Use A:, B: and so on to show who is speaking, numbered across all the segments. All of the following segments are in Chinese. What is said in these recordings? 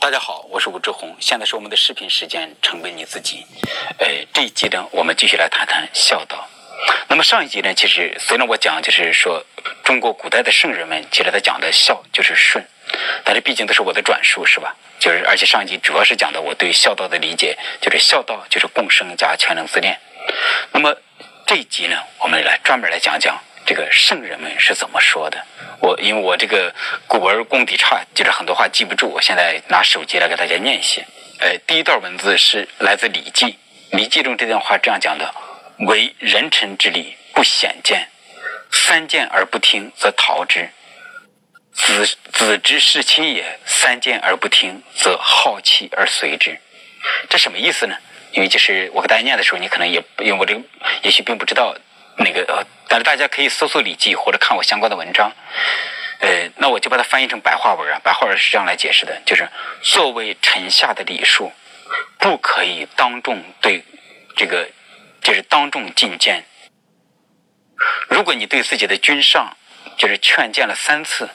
A: 大家好，我是武志红，现在是我们的视频时间，成为你自己。呃，这一集呢，我们继续来谈谈孝道。那么上一集呢，其实虽然我讲就是说中国古代的圣人们，其实他讲的孝就是顺，但是毕竟都是我的转述，是吧？就是而且上一集主要是讲的我对孝道的理解，就是孝道就是共生加全能自恋。那么这一集呢，我们来专门来讲讲。这个圣人们是怎么说的？我因为我这个古文功底差，就是很多话记不住。我现在拿手机来给大家念一些。呃，第一段文字是来自《礼记》，《礼记》中这段话这样讲的：“为人臣之礼，不显见。三谏而不听，则逃之。子子之视亲也，三谏而不听，则好气而随之。”这什么意思呢？因为就是我给大家念的时候，你可能也因为我这个也许并不知道。那个呃，但是大家可以搜索《礼记》或者看我相关的文章，呃，那我就把它翻译成白话文啊。白话文是这样来解释的：就是作为臣下的礼数，不可以当众对这个，就是当众进谏。如果你对自己的君上就是劝谏了三次，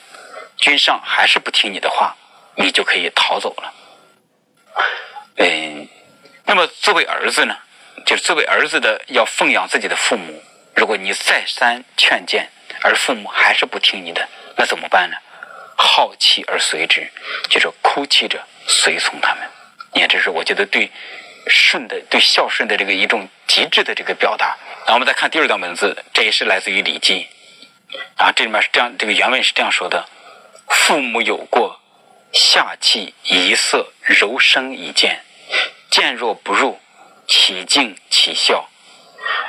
A: 君上还是不听你的话，你就可以逃走了。嗯，那么作为儿子呢，就是作为儿子的要奉养自己的父母。如果你再三劝谏，而父母还是不听你的，那怎么办呢？好气而随之，就是哭泣着随从他们。你看，这是我觉得对顺的、对孝顺的这个一种极致的这个表达。那我们再看第二段文字，这也是来自于《礼记》。啊这里面是这样，这个原文是这样说的：“父母有过，下气一色柔声以谏，谏若不入，其敬其孝。”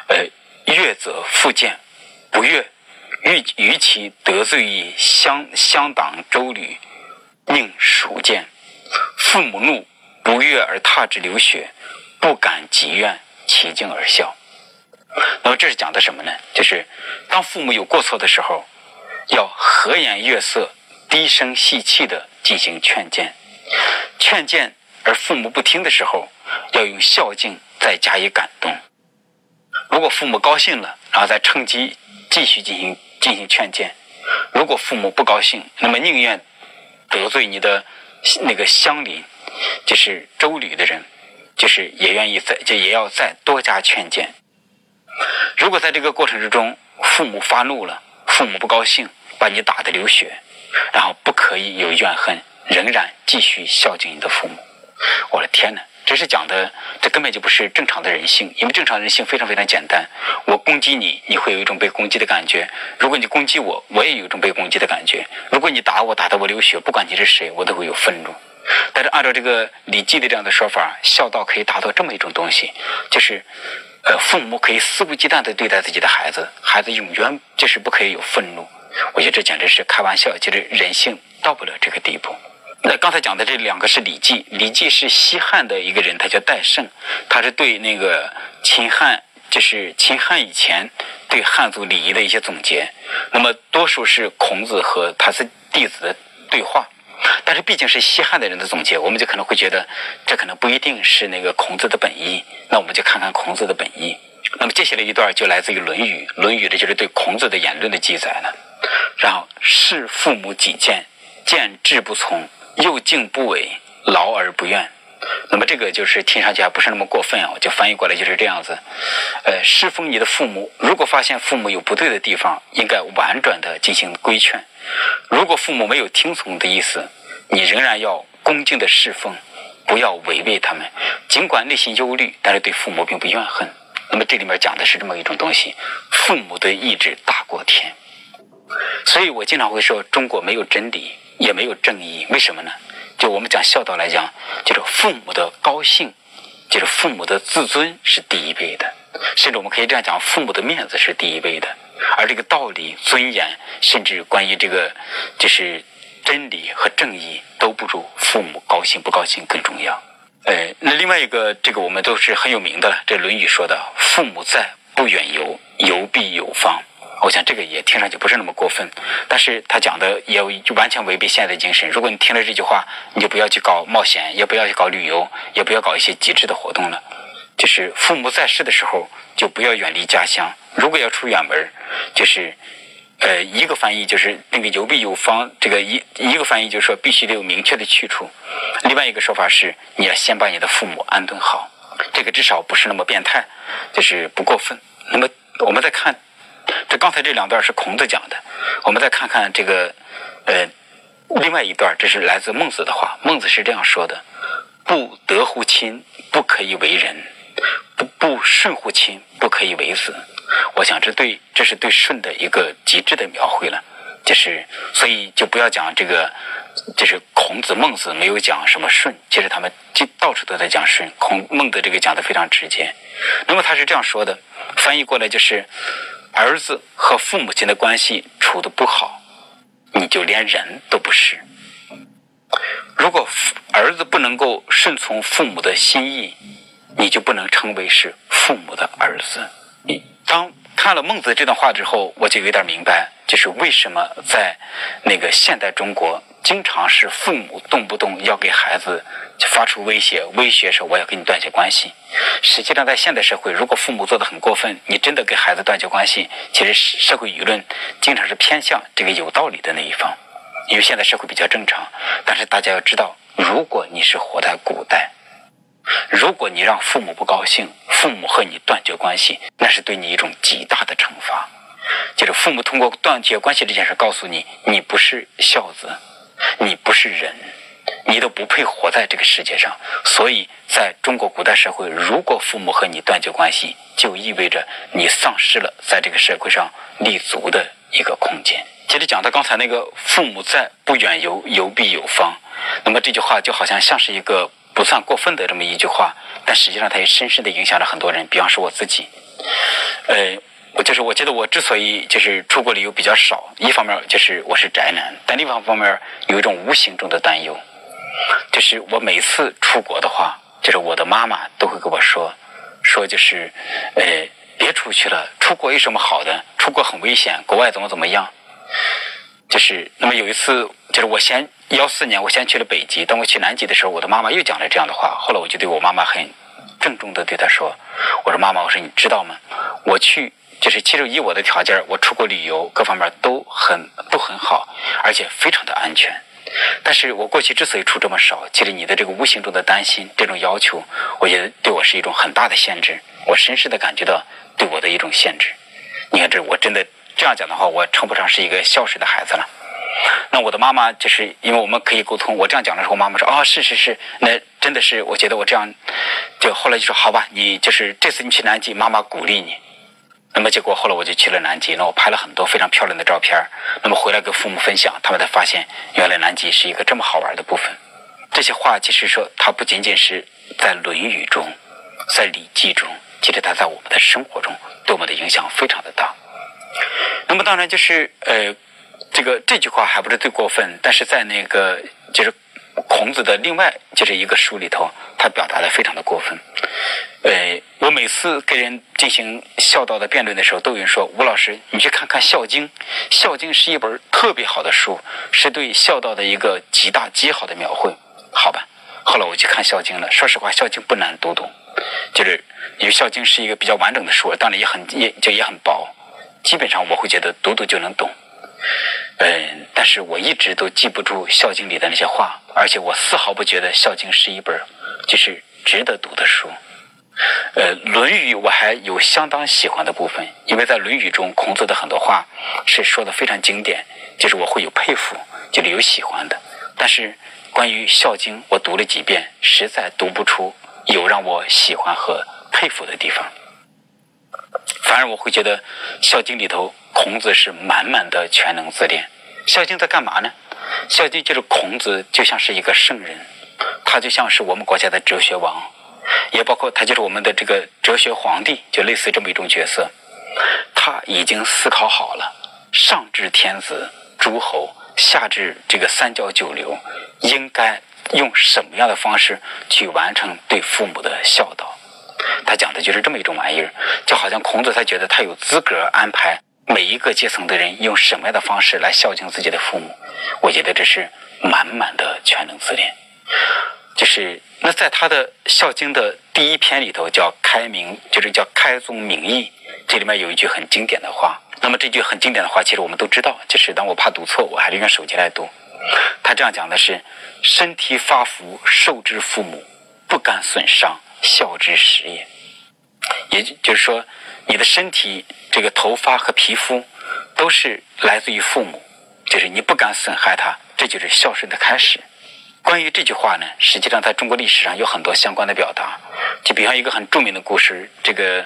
A: 呃。悦则复见，不悦，欲与其得罪于乡乡党周旅，宁孰见？父母怒，不悦而踏之流血，不敢疾怨，其敬而笑。那么这是讲的什么呢？就是当父母有过错的时候，要和颜悦色、低声细气的进行劝谏；劝谏而父母不听的时候，要用孝敬再加以感动。如果父母高兴了，然后再趁机继续进行进行劝谏；如果父母不高兴，那么宁愿得罪你的那个乡邻，就是周吕的人，就是也愿意再就也要再多加劝谏。如果在这个过程之中，父母发怒了，父母不高兴，把你打得流血，然后不可以有怨恨，仍然继续孝敬你的父母。我的天哪！这是讲的，这根本就不是正常的人性，因为正常人性非常非常简单。我攻击你，你会有一种被攻击的感觉；如果你攻击我，我也有一种被攻击的感觉；如果你打我，打得我流血，不管你是谁，我都会有愤怒。但是按照这个《礼记》的这样的说法，孝道可以达到这么一种东西，就是，呃，父母可以肆无忌惮地对待自己的孩子，孩子永远就是不可以有愤怒。我觉得这简直是开玩笑，就是人性到不了这个地步。那刚才讲的这两个是《礼记》，《礼记》是西汉的一个人，他叫戴胜，他是对那个秦汉，就是秦汉以前对汉族礼仪的一些总结。那么多数是孔子和他是弟子的对话，但是毕竟是西汉的人的总结，我们就可能会觉得这可能不一定是那个孔子的本意。那我们就看看孔子的本意。那么接下来一段就来自于《论语》，《论语》的就是对孔子的言论的记载了。然后视父母己见，见志不从。又敬不违，劳而不怨。那么这个就是听上去还不是那么过分啊，就翻译过来就是这样子。呃，侍奉你的父母，如果发现父母有不对的地方，应该婉转的进行规劝。如果父母没有听从的意思，你仍然要恭敬的侍奉，不要违背他们。尽管内心忧虑，但是对父母并不怨恨。那么这里面讲的是这么一种东西：父母的意志大过天。所以我经常会说，中国没有真理。也没有正义，为什么呢？就我们讲孝道来讲，就是父母的高兴，就是父母的自尊是第一位的，甚至我们可以这样讲，父母的面子是第一位的，而这个道理、尊严，甚至关于这个就是真理和正义，都不如父母高兴不高兴更重要。呃，那另外一个，这个我们都是很有名的，这《论语》说的：“父母在，不远游，游必有方。”我想这个也听上去不是那么过分，但是他讲的也就完全违背现代精神。如果你听了这句话，你就不要去搞冒险，也不要去搞旅游，也不要搞一些极致的活动了。就是父母在世的时候，就不要远离家乡。如果要出远门，就是呃，一个翻译就是那个有必有方，这个一一个翻译就是说必须得有明确的去处。另外一个说法是，你要先把你的父母安顿好，这个至少不是那么变态，就是不过分。那么我们再看，这刚才这两段是孔子讲的，我们再看看这个呃另外一段，这是来自孟子的话。孟子是这样说的：“不得乎亲，不可以为人；不不顺乎亲，不可以为子。”我想，这对这是对舜的一个极致的描绘了，就是所以就不要讲这个，就是孔子、孟子没有讲什么舜，其实他们就到处都在讲舜。孔孟的这个讲的非常直接。那么他是这样说的，翻译过来就是：儿子和父母亲的关系处的不好，你就连人都不是。如果儿子不能够顺从父母的心意，你就不能称为是父母的儿子。你。当看了孟子这段话之后，我就有点明白，就是为什么在那个现代中国，经常是父母动不动要给孩子发出威胁，威胁说我要跟你断绝关系。实际上，在现代社会，如果父母做的很过分，你真的给孩子断绝关系，其实社会舆论经常是偏向这个有道理的那一方，因为现在社会比较正常。但是大家要知道，如果你是活在古代。如果你让父母不高兴，父母和你断绝关系，那是对你一种极大的惩罚。就是父母通过断绝关系这件事告诉你，你不是孝子，你不是人，你都不配活在这个世界上。所以，在中国古代社会，如果父母和你断绝关系，就意味着你丧失了在这个社会上立足的一个空间。接着讲到刚才那个“父母在，不远游，游必有方”，那么这句话就好像像是一个。不算过分的这么一句话，但实际上它也深深的影响了很多人。比方说我自己，呃，我就是我觉得我之所以就是出国旅游比较少，一方面就是我是宅男，但另一方面有一种无形中的担忧，就是我每次出国的话，就是我的妈妈都会跟我说，说就是呃别出去了，出国有什么好的？出国很危险，国外怎么怎么样？就是那么有一次，就是我先。幺四年，我先去了北极。当我去南极的时候，我的妈妈又讲了这样的话。后来我就对我妈妈很郑重的对她说：“我说妈妈，我说你知道吗？我去就是其实以我的条件，我出国旅游各方面都很都很好，而且非常的安全。但是我过去之所以出这么少，其实你的这个无形中的担心，这种要求，我觉得对我是一种很大的限制。我深深的感觉到对我的一种限制。你看，这我真的这样讲的话，我称不上是一个孝顺的孩子了。”那我的妈妈就是因为我们可以沟通，我这样讲的时候，妈妈说啊，是是是，那真的是，我觉得我这样，就后来就说好吧，你就是这次你去南极，妈妈鼓励你。那么结果后来我就去了南极，那我拍了很多非常漂亮的照片，那么回来跟父母分享，他们才发现原来南极是一个这么好玩的部分。这些话其实说，它不仅仅是在《论语》中，在《礼记》中，其实它在我们的生活中对我们的影响非常的大。那么当然就是呃。这个这句话还不是最过分，但是在那个就是孔子的另外就是一个书里头，他表达的非常的过分。呃，我每次跟人进行孝道的辩论的时候，都有人说吴老师，你去看看《孝经》，《孝经》是一本特别好的书，是对孝道的一个极大极好的描绘。好吧，后来我去看《孝经》了。说实话，《孝经》不难读懂，就是因为《孝经》是一个比较完整的书，当然也很也就也很薄，基本上我会觉得读读就能懂。嗯，但是我一直都记不住《孝经》里的那些话，而且我丝毫不觉得《孝经》是一本就是值得读的书。呃，《论语》我还有相当喜欢的部分，因为在《论语》中，孔子的很多话是说的非常经典，就是我会有佩服，就是有喜欢的。但是关于《孝经》，我读了几遍，实在读不出有让我喜欢和佩服的地方。反而我会觉得《孝经》里头。孔子是满满的全能自恋，《孝经》在干嘛呢？《孝经》就是孔子，就像是一个圣人，他就像是我们国家的哲学王，也包括他就是我们的这个哲学皇帝，就类似这么一种角色。他已经思考好了，上至天子诸侯，下至这个三教九流，应该用什么样的方式去完成对父母的孝道。他讲的就是这么一种玩意儿，就好像孔子他觉得他有资格安排。每一个阶层的人用什么样的方式来孝敬自己的父母？我觉得这是满满的全能自恋。就是那在他的《孝经》的第一篇里头叫开明，就是叫开宗明义，这里面有一句很经典的话。那么这句很经典的话，其实我们都知道，就是当我怕读错，我还是用手机来读。他这样讲的是：身体发福，受之父母，不敢损伤，孝之始也。也就是说，你的身体这个头发和皮肤都是来自于父母，就是你不敢损害他，这就是孝顺的开始。关于这句话呢，实际上在中国历史上有很多相关的表达。就比方一个很著名的故事，这个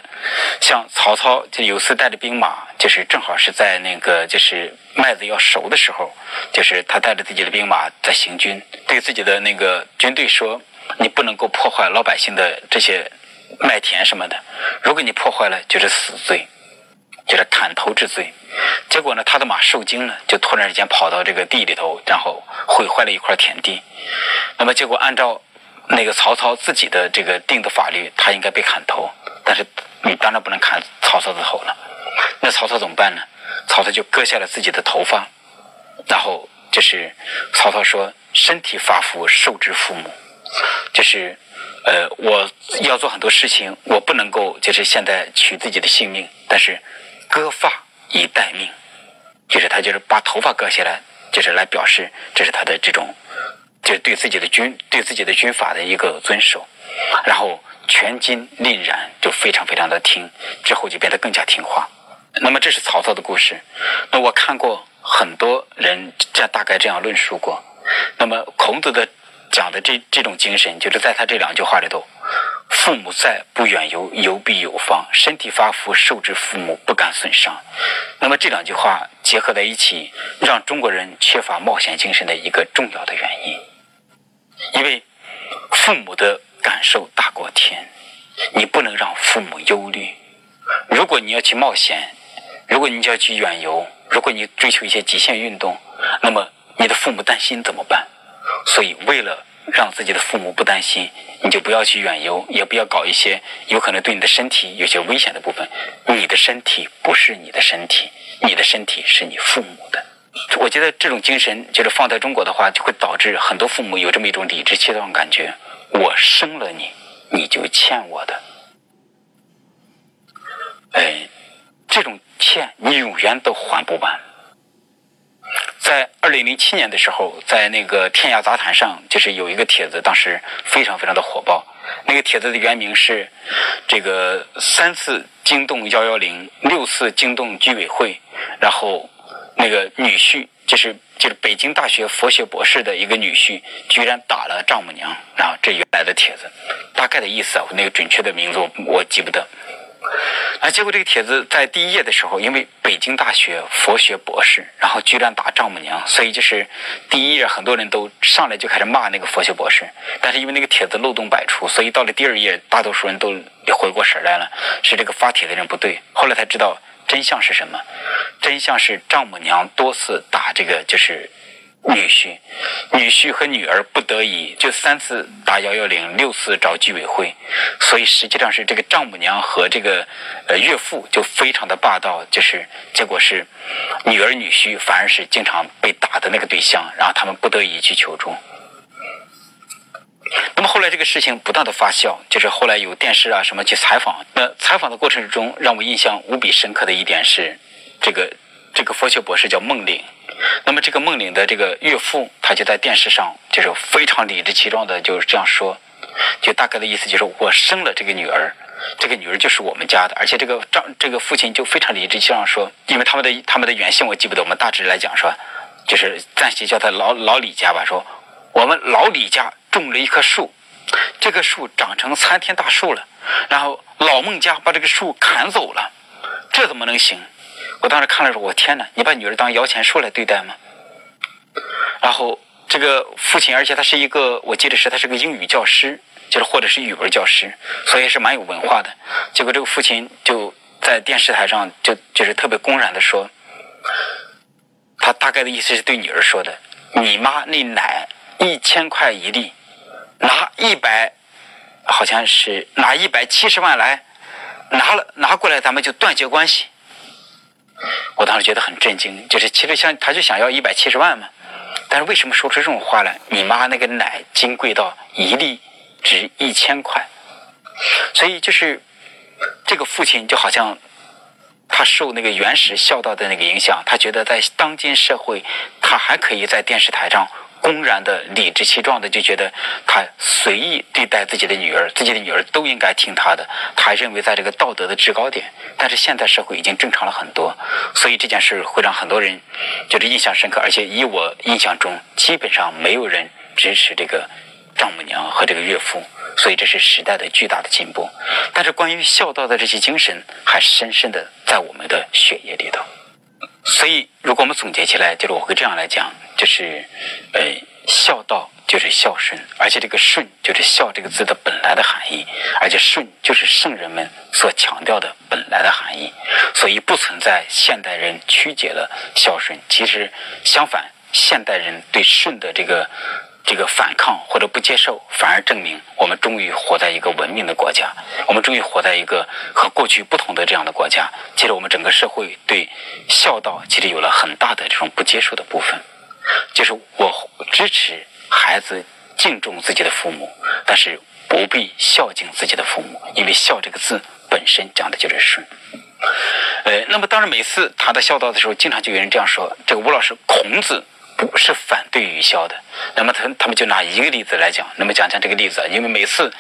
A: 像曹操就有次带着兵马，就是正好是在那个就是麦子要熟的时候，就是他带着自己的兵马在行军，对自己的那个军队说：“你不能够破坏老百姓的这些麦田什么的，如果你破坏了，就是死罪。”就是砍头之罪，结果呢，他的马受惊了，就突然之间跑到这个地里头，然后毁坏了一块田地。那么结果按照那个曹操自己的这个定的法律，他应该被砍头，但是你当然不能砍曹操的头了。那曹操怎么办呢？曹操就割下了自己的头发，然后就是曹操说：“身体发肤，受之父母。”就是呃，我要做很多事情，我不能够就是现在取自己的性命，但是。割发以待命，就是他就是把头发割下来，就是来表示这是他的这种，就是对自己的军对自己的军法的一个遵守，然后全筋令然，就非常非常的听，之后就变得更加听话。那么这是曹操的故事。那我看过很多人这样大概这样论述过。那么孔子的讲的这这种精神，就是在他这两句话里头。父母在，不远游，游必有方。身体发肤，受之父母，不敢损伤。那么这两句话结合在一起，让中国人缺乏冒险精神的一个重要的原因。因为父母的感受大过天，你不能让父母忧虑。如果你要去冒险，如果你要去远游，如果你追求一些极限运动，那么你的父母担心怎么办？所以为了。让自己的父母不担心，你就不要去远游，也不要搞一些有可能对你的身体有些危险的部分。你的身体不是你的身体，你的身体是你父母的。我觉得这种精神，就是放在中国的话，就会导致很多父母有这么一种理直气壮感觉：我生了你，你就欠我的。哎，这种欠你永远都还不完。在二零零七年的时候，在那个天涯杂谈上，就是有一个帖子，当时非常非常的火爆。那个帖子的原名是“这个三次惊动幺幺零，六次惊动居委会”，然后那个女婿就是就是北京大学佛学博士的一个女婿，居然打了丈母娘。然后这原来的帖子，大概的意思啊，那个准确的名字我我记不得。啊！结果这个帖子在第一页的时候，因为北京大学佛学博士，然后居然打丈母娘，所以就是第一页很多人都上来就开始骂那个佛学博士。但是因为那个帖子漏洞百出，所以到了第二页，大多数人都回过神来了，是这个发帖的人不对。后来才知道真相是什么，真相是丈母娘多次打这个就是。女婿、女婿和女儿不得已就三次打幺幺零，六次找居委会，所以实际上是这个丈母娘和这个呃岳父就非常的霸道，就是结果是女儿、女婿反而是经常被打的那个对象，然后他们不得已去求助。那么后来这个事情不断的发酵，就是后来有电视啊什么去采访，那采访的过程中让我印象无比深刻的一点是，这个这个佛学博士叫孟岭。那么这个孟岭的这个岳父，他就在电视上就是非常理直气壮的，就是这样说，就大概的意思就是我生了这个女儿，这个女儿就是我们家的，而且这个丈这个父亲就非常理直气壮说，因为他们的他们的原姓我记不得，我们大致来讲说，就是暂且叫他老老李家吧，说我们老李家种了一棵树，这棵树长成参天大树了，然后老孟家把这个树砍走了，这怎么能行？我当时看了说：“我天哪，你把女儿当摇钱树来对待吗？”然后这个父亲，而且他是一个，我记得是他是个英语教师，就是或者是语文教师，所以是蛮有文化的。结果这个父亲就在电视台上就就是特别公然的说，他大概的意思是对女儿说的：“你妈那奶一千块一粒，拿一百，好像是拿一百七十万来，拿了拿过来，咱们就断绝关系。”我当时觉得很震惊，就是其实像他就想要一百七十万嘛，但是为什么说出这种话来？你妈那个奶金贵到一粒值一千块，所以就是这个父亲就好像他受那个原始孝道的那个影响，他觉得在当今社会，他还可以在电视台上。公然的理直气壮的就觉得他随意对待自己的女儿，自己的女儿都应该听他的。他认为在这个道德的制高点，但是现在社会已经正常了很多，所以这件事会让很多人就是印象深刻。而且以我印象中，基本上没有人支持这个丈母娘和这个岳父，所以这是时代的巨大的进步。但是关于孝道的这些精神，还深深的在我们的血液里头。所以，如果我们总结起来，就是我会这样来讲，就是，呃，孝道就是孝顺，而且这个顺就是孝这个字的本来的含义，而且顺就是圣人们所强调的本来的含义，所以不存在现代人曲解了孝顺，其实相反，现代人对顺的这个。这个反抗或者不接受，反而证明我们终于活在一个文明的国家，我们终于活在一个和过去不同的这样的国家。其实我们整个社会对孝道其实有了很大的这种不接受的部分，就是我支持孩子敬重自己的父母，但是不必孝敬自己的父母，因为孝这个字本身讲的就是顺。呃，那么当然每次谈到孝道的时候，经常就有人这样说：这个吴老师，孔子。不是反对愚孝的，那么他他们就拿一个例子来讲，那么讲讲这个例子，因为每次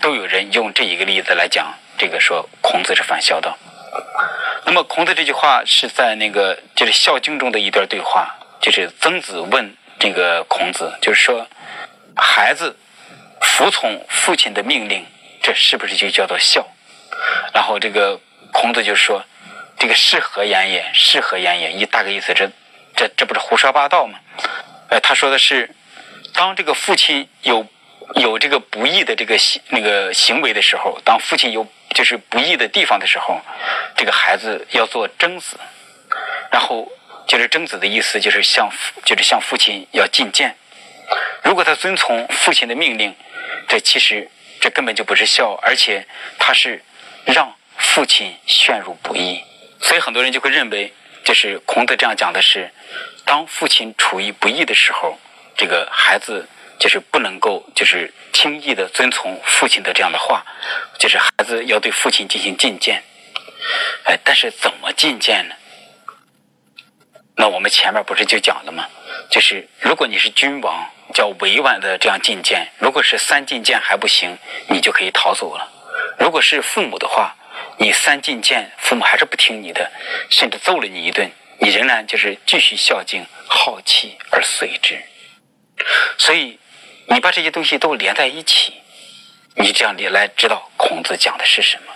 A: 都有人用这一个例子来讲这个说孔子是反孝道。那么孔子这句话是在那个就是《孝经》中的一段对话，就是曾子问这个孔子，就是说孩子服从父亲的命令，这是不是就叫做孝？然后这个孔子就说这个是何言也？是何言也？一大概意思是。这这不是胡说八道吗？呃，他说的是，当这个父亲有有这个不义的这个行那个行为的时候，当父亲有就是不义的地方的时候，这个孩子要做贞子，然后就是贞子的意思就是向就是向父亲要进谏。如果他遵从父亲的命令，这其实这根本就不是孝，而且他是让父亲陷入不义，所以很多人就会认为。就是孔子这样讲的是，当父亲处于不义的时候，这个孩子就是不能够就是轻易的遵从父亲的这样的话，就是孩子要对父亲进行进谏。哎，但是怎么进谏呢？那我们前面不是就讲了吗？就是如果你是君王，叫委婉的这样进谏；如果是三进谏还不行，你就可以逃走了；如果是父母的话。你三进谏，父母还是不听你的，甚至揍了你一顿，你仍然就是继续孝敬，好气而随之。所以，你把这些东西都连在一起，你这样你来知道孔子讲的是什么。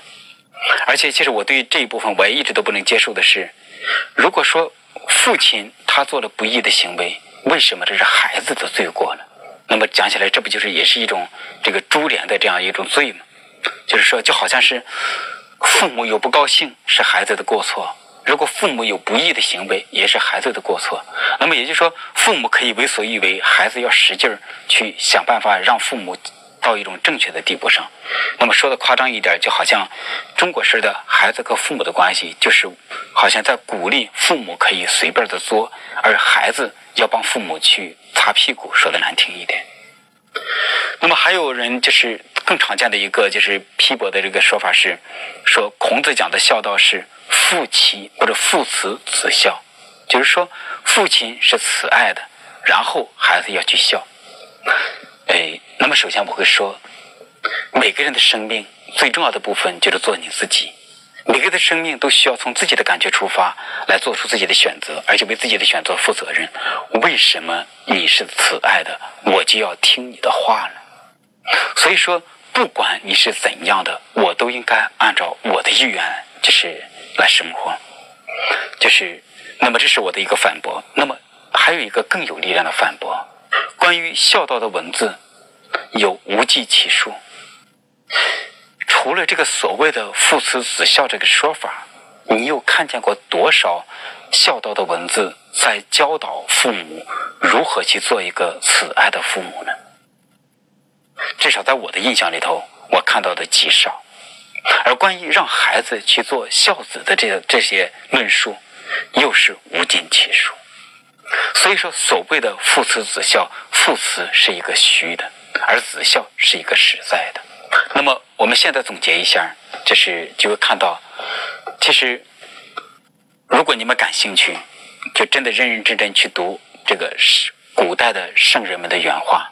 A: 而且，其实我对这一部分我也一直都不能接受的是，如果说父亲他做了不义的行为，为什么这是孩子的罪过呢？那么讲起来，这不就是也是一种这个株连的这样一种罪吗？就是说，就好像是。父母有不高兴是孩子的过错，如果父母有不义的行为也是孩子的过错。那么也就是说，父母可以为所欲为，孩子要使劲儿去想办法让父母到一种正确的地步上。那么说的夸张一点，就好像中国式的孩子和父母的关系，就是好像在鼓励父母可以随便的作，而孩子要帮父母去擦屁股，说的难听一点。那么还有人就是更常见的一个就是批驳的这个说法是，说孔子讲的孝道是父慈或者父慈子孝，就是说父亲是慈爱的，然后孩子要去孝。哎，那么首先我会说，每个人的生命最重要的部分就是做你自己，每个人的生命都需要从自己的感觉出发来做出自己的选择，而且为自己的选择负责任。为什么你是慈爱的，我就要听你的话呢？所以说，不管你是怎样的，我都应该按照我的意愿，就是来生活。就是，那么这是我的一个反驳。那么还有一个更有力量的反驳，关于孝道的文字有无计其数。除了这个所谓的父慈子孝这个说法，你又看见过多少孝道的文字在教导父母如何去做一个慈爱的父母呢？至少在我的印象里头，我看到的极少。而关于让孩子去做孝子的这这些论述，又是无尽其数。所以说，所谓的父慈子孝，父慈是一个虚的，而子孝是一个实在的。那么，我们现在总结一下，就是就会看到，其实，如果你们感兴趣，就真的认认真真去读这个古代的圣人们的原话，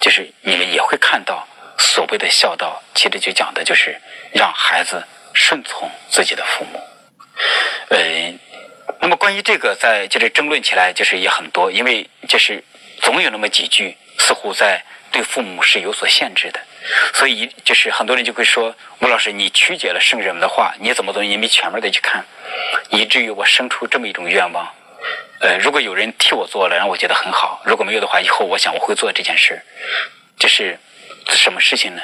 A: 就是你们也会看到，所谓的孝道，其实就讲的就是让孩子顺从自己的父母。呃，那么关于这个，在就是争论起来，就是也很多，因为就是总有那么几句，似乎在对父母是有所限制的，所以就是很多人就会说，吴老师，你曲解了圣人们的话，你怎么怎么，你没全面的去看，以至于我生出这么一种愿望。呃，如果有人替我做了，让我觉得很好；如果没有的话，以后我想我会做这件事。这是什么事情呢？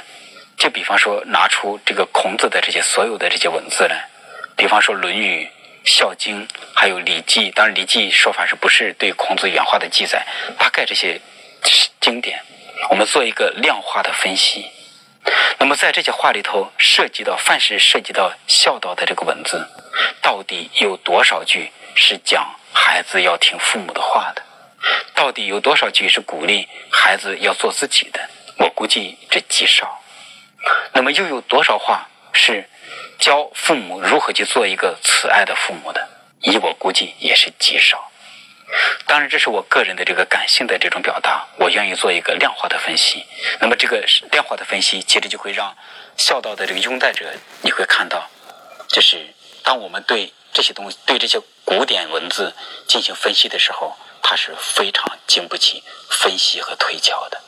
A: 就比方说，拿出这个孔子的这些所有的这些文字来。比方说《论语》《孝经》，还有《礼记》，当然《礼记》说法是不是对孔子原话的记载？大概这些经典，我们做一个量化的分析。那么在这些话里头，涉及到凡是涉及到孝道的这个文字，到底有多少句是讲孩子要听父母的话的？到底有多少句是鼓励孩子要做自己的？我估计这极少。那么又有多少话是？教父母如何去做一个慈爱的父母的，以我估计也是极少。当然，这是我个人的这个感性的这种表达，我愿意做一个量化的分析。那么，这个量化的分析，其实就会让孝道的这个拥戴者，你会看到，就是当我们对这些东西、对这些古典文字进行分析的时候，它是非常经不起分析和推敲的。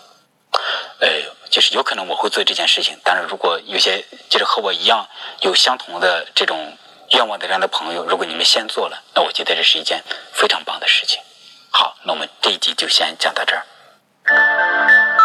A: 呃，就是有可能我会做这件事情，但是如果有些就是和我一样有相同的这种愿望的这样的朋友，如果你们先做了，那我觉得这是一件非常棒的事情。好，那我们这一集就先讲到这儿。